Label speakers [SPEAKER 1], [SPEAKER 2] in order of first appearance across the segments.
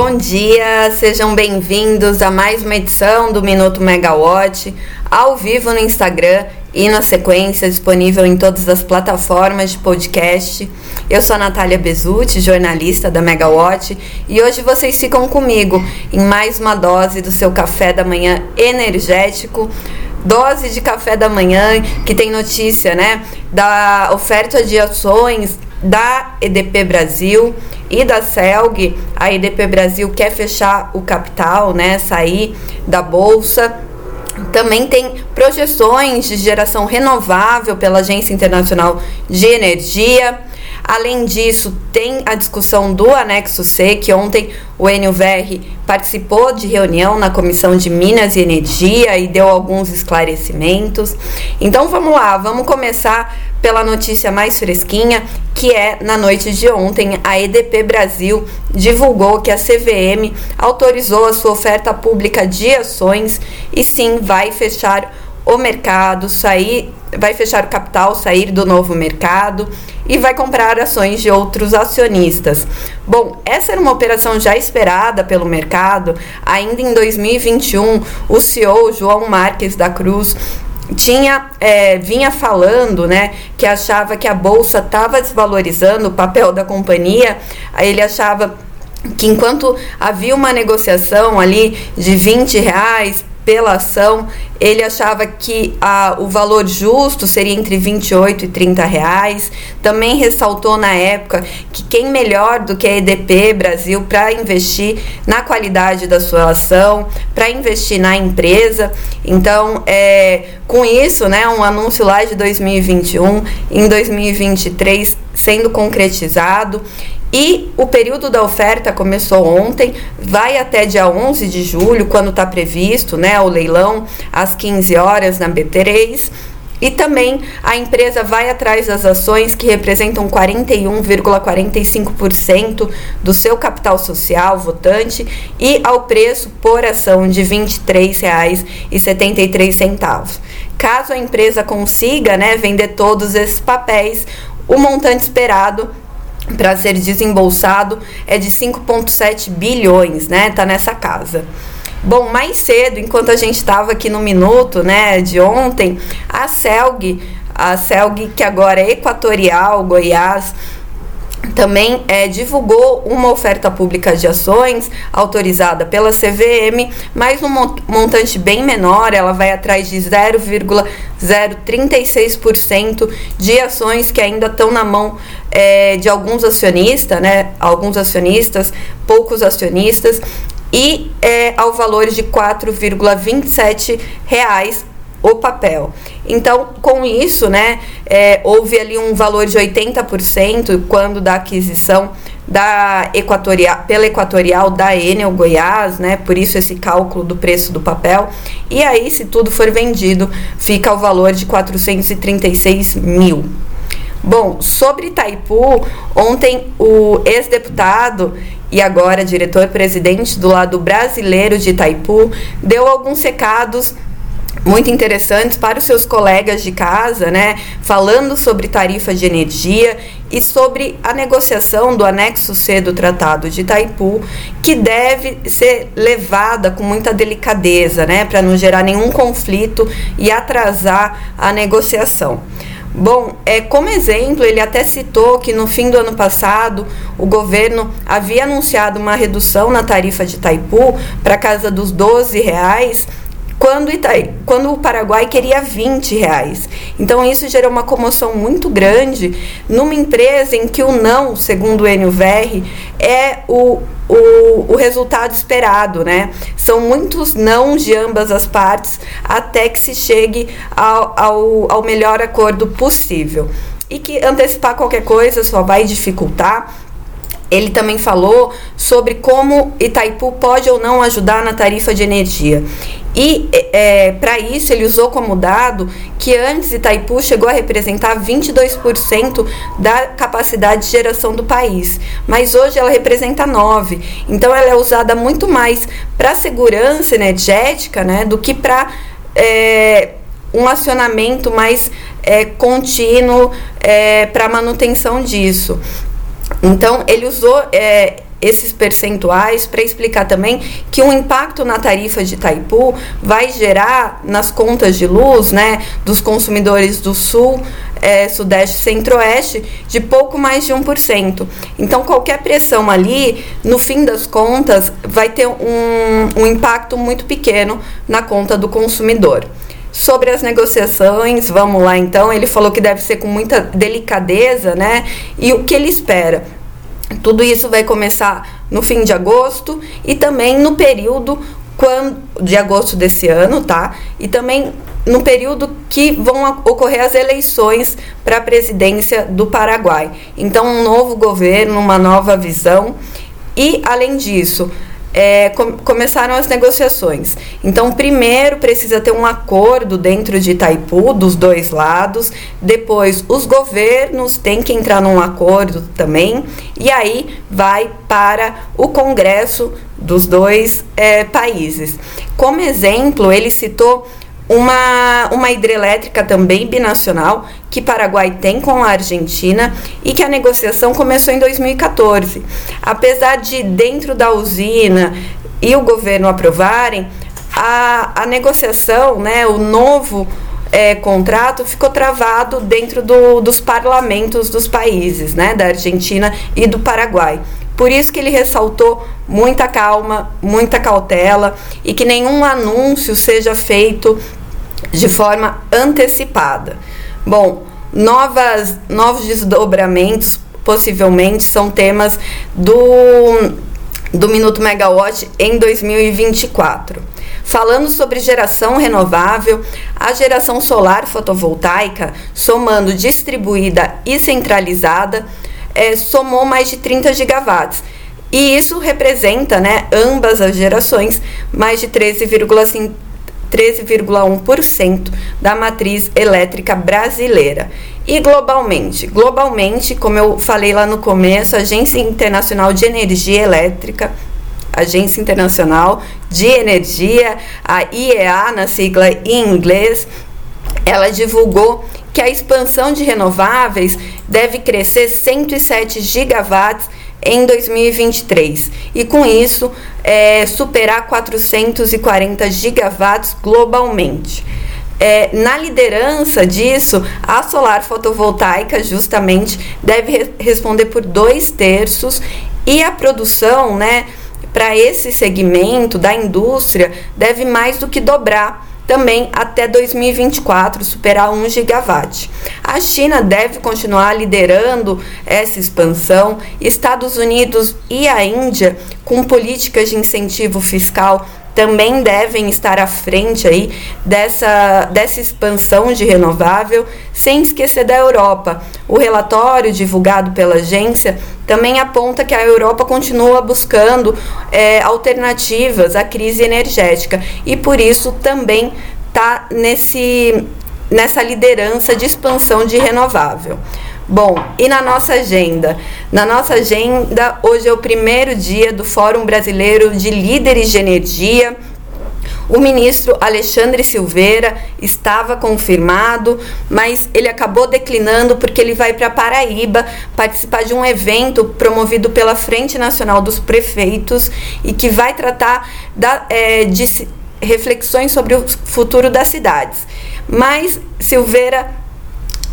[SPEAKER 1] Bom dia, sejam bem-vindos a mais uma edição do Minuto Megawatt, ao vivo no Instagram e na sequência disponível em todas as plataformas de podcast. Eu sou a Natália Bezutti, jornalista da Megawatt, e hoje vocês ficam comigo em mais uma dose do seu café da manhã energético dose de café da manhã, que tem notícia, né, da oferta de ações da EDP Brasil e da CELG. A EDP Brasil quer fechar o capital, né, sair da bolsa. Também tem projeções de geração renovável pela Agência Internacional de Energia. Além disso, tem a discussão do anexo C, que ontem o NUVR participou de reunião na Comissão de Minas e Energia e deu alguns esclarecimentos. Então vamos lá, vamos começar pela notícia mais fresquinha, que é na noite de ontem a EDP Brasil divulgou que a CVM autorizou a sua oferta pública de ações e sim vai fechar o mercado, sair, vai fechar o capital, sair do novo mercado e vai comprar ações de outros acionistas. Bom, essa era uma operação já esperada pelo mercado. Ainda em 2021, o CEO João Marques da Cruz tinha é, vinha falando né que achava que a bolsa estava desvalorizando o papel da companhia ele achava que enquanto havia uma negociação ali de 20 reais pela ação, ele achava que a, o valor justo seria entre 28 e 30 reais. Também ressaltou na época que quem melhor do que a EDP Brasil para investir na qualidade da sua ação, para investir na empresa. Então, é, com isso, né, um anúncio lá de 2021, em 2023 sendo concretizado e o período da oferta começou ontem, vai até dia 11 de julho, quando está previsto né, o leilão, às 15 horas na B3. E também a empresa vai atrás das ações que representam 41,45% do seu capital social votante e ao preço por ação de R$ 23,73. Caso a empresa consiga né, vender todos esses papéis, o montante esperado para ser desembolsado é de 5,7 bilhões, né? Tá nessa casa. Bom, mais cedo, enquanto a gente estava aqui no minuto, né, de ontem, a Celg, a Celg que agora é Equatorial Goiás, também é, divulgou uma oferta pública de ações autorizada pela CVM, mas um montante bem menor, ela vai atrás de 0,036% de ações que ainda estão na mão é, de alguns acionistas, né? Alguns acionistas, poucos acionistas, e é, ao valor de R$ 4,27 o papel. Então, com isso, né, é, houve ali um valor de 80% quando da aquisição da equatorial, pela equatorial da Enel Goiás, né? Por isso esse cálculo do preço do papel. E aí, se tudo for vendido, fica o valor de 436 mil. Bom, sobre Itaipu, ontem o ex-deputado e agora diretor-presidente do lado brasileiro de Itaipu deu alguns recados muito interessantes para os seus colegas de casa, né? Falando sobre tarifa de energia e sobre a negociação do anexo C do Tratado de Itaipu, que deve ser levada com muita delicadeza, né? Para não gerar nenhum conflito e atrasar a negociação. Bom, é, como exemplo, ele até citou que no fim do ano passado o governo havia anunciado uma redução na tarifa de Itaipu para casa dos 12 reais quando, Itaí, quando o Paraguai queria 20 reais. Então isso gerou uma comoção muito grande numa empresa em que o não, segundo o NUVR, é o, o, o resultado esperado, né? São muitos não de ambas as partes até que se chegue ao, ao, ao melhor acordo possível. E que antecipar qualquer coisa só vai dificultar ele também falou sobre como Itaipu pode ou não ajudar na tarifa de energia. E é, para isso ele usou como dado que antes Itaipu chegou a representar 22% da capacidade de geração do país, mas hoje ela representa 9%. Então ela é usada muito mais para segurança energética né, do que para é, um acionamento mais é, contínuo é, para manutenção disso. Então ele usou é, esses percentuais para explicar também que o impacto na tarifa de Itaipu vai gerar nas contas de luz né, dos consumidores do Sul, é, Sudeste e Centro-Oeste de pouco mais de 1%. Então, qualquer pressão ali, no fim das contas, vai ter um, um impacto muito pequeno na conta do consumidor. Sobre as negociações, vamos lá então. Ele falou que deve ser com muita delicadeza, né? E o que ele espera? Tudo isso vai começar no fim de agosto e também no período quando, de agosto desse ano, tá? E também no período que vão ocorrer as eleições para a presidência do Paraguai. Então, um novo governo, uma nova visão. E, além disso, é, com, começaram as negociações. Então, primeiro precisa ter um acordo dentro de Itaipu, dos dois lados. Depois, os governos têm que entrar num acordo também. E aí vai para o Congresso dos dois é, países. Como exemplo, ele citou uma, uma hidrelétrica também binacional que Paraguai tem com a Argentina e que a negociação começou em 2014. Apesar de dentro da usina e o governo aprovarem, a, a negociação, né, o novo é, contrato ficou travado dentro do, dos parlamentos dos países, né, da Argentina e do Paraguai. Por isso que ele ressaltou muita calma, muita cautela e que nenhum anúncio seja feito de forma antecipada. Bom, novas, novos desdobramentos possivelmente são temas do, do Minuto Megawatt em 2024. Falando sobre geração renovável, a geração solar fotovoltaica, somando distribuída e centralizada, é, somou mais de 30 gigawatts. E isso representa, né, ambas as gerações, mais de 13,5 13,1% da matriz elétrica brasileira. E globalmente? Globalmente, como eu falei lá no começo, a Agência Internacional de Energia Elétrica, Agência Internacional de Energia, a IEA, na sigla em inglês, ela divulgou que a expansão de renováveis deve crescer 107 gigawatts em 2023 e com isso é, superar 440 gigawatts globalmente. É, na liderança disso, a solar fotovoltaica justamente deve re responder por dois terços e a produção, né, para esse segmento da indústria deve mais do que dobrar também até 2024 superar 1 gigawatt. A China deve continuar liderando essa expansão, Estados Unidos e a Índia com políticas de incentivo fiscal também devem estar à frente aí dessa, dessa expansão de renovável, sem esquecer da Europa. O relatório divulgado pela agência também aponta que a Europa continua buscando é, alternativas à crise energética e por isso também está nesse nessa liderança de expansão de renovável. Bom, e na nossa agenda? Na nossa agenda, hoje é o primeiro dia do Fórum Brasileiro de Líderes de Energia. O ministro Alexandre Silveira estava confirmado, mas ele acabou declinando porque ele vai para Paraíba participar de um evento promovido pela Frente Nacional dos Prefeitos e que vai tratar da, é, de reflexões sobre o futuro das cidades. Mas Silveira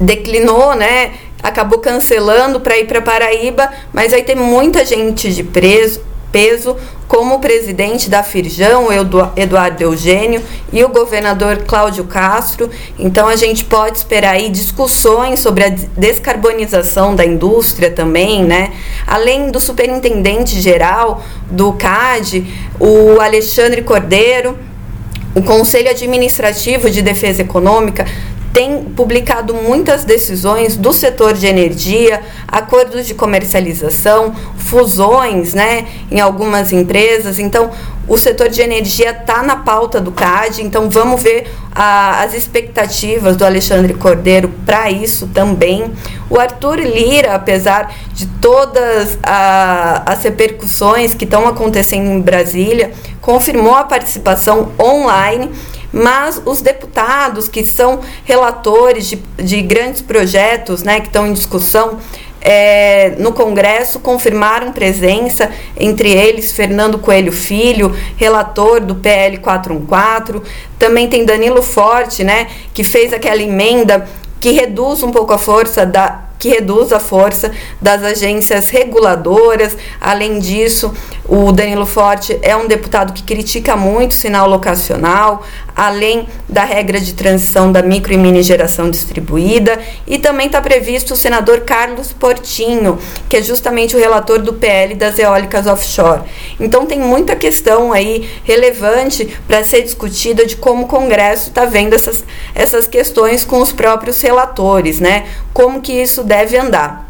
[SPEAKER 1] declinou, né? acabou cancelando para ir para Paraíba, mas aí tem muita gente de preso, peso, como o presidente da Firjão, Eduardo Eugênio, e o governador Cláudio Castro. Então a gente pode esperar aí discussões sobre a descarbonização da indústria também, né? Além do superintendente geral do CAD, o Alexandre Cordeiro, o Conselho Administrativo de Defesa Econômica tem publicado muitas decisões do setor de energia, acordos de comercialização, fusões né, em algumas empresas. Então, o setor de energia está na pauta do CAD, então vamos ver a, as expectativas do Alexandre Cordeiro para isso também. O Arthur Lira, apesar de todas a, as repercussões que estão acontecendo em Brasília, confirmou a participação online mas os deputados que são relatores de, de grandes projetos né, que estão em discussão é, no Congresso confirmaram presença, entre eles Fernando Coelho Filho, relator do PL 414. Também tem Danilo Forte, né, que fez aquela emenda que reduz um pouco a força da que reduz a força das agências reguladoras. Além disso, o Danilo Forte é um deputado que critica muito o sinal locacional, além da regra de transição da micro e mini geração distribuída, e também está previsto o senador Carlos Portinho, que é justamente o relator do PL das eólicas offshore. Então tem muita questão aí relevante para ser discutida de como o Congresso está vendo essas, essas questões com os próprios relatores, né? Como que isso deve andar.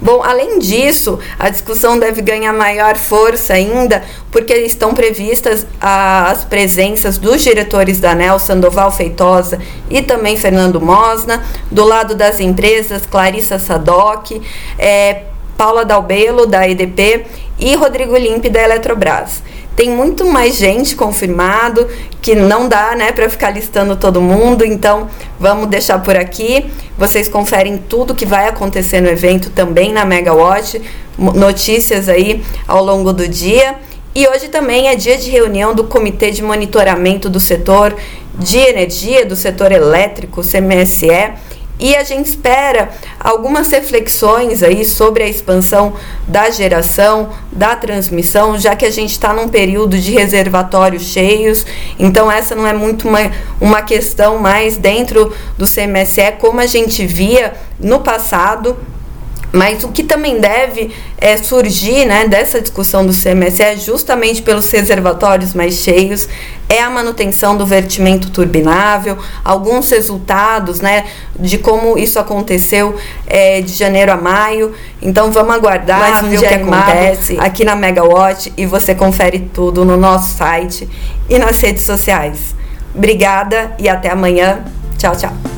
[SPEAKER 1] Bom, além disso, a discussão deve ganhar maior força ainda, porque estão previstas as presenças dos diretores da ANEL, Sandoval Feitosa e também Fernando Mosna, do lado das empresas, Clarissa Sadoc, é, Paula Dalbelo, da EDP, e Rodrigo Limpe, da Eletrobras. Tem muito mais gente confirmado que não dá, né, para ficar listando todo mundo. Então, vamos deixar por aqui. Vocês conferem tudo que vai acontecer no evento também na Megawatt, notícias aí ao longo do dia. E hoje também é dia de reunião do Comitê de Monitoramento do Setor de Energia, do Setor Elétrico, CMSE e a gente espera algumas reflexões aí sobre a expansão da geração, da transmissão, já que a gente está num período de reservatórios cheios, então essa não é muito uma, uma questão mais dentro do CMSE como a gente via no passado, mas o que também deve é, surgir né, dessa discussão do CMSE, é justamente pelos reservatórios mais cheios, é a manutenção do vertimento turbinável, alguns resultados né, de como isso aconteceu é, de janeiro a maio. Então vamos aguardar Mais um ver o que acontece aqui na Megawatt e você confere tudo no nosso site e nas redes sociais. Obrigada e até amanhã. Tchau, tchau.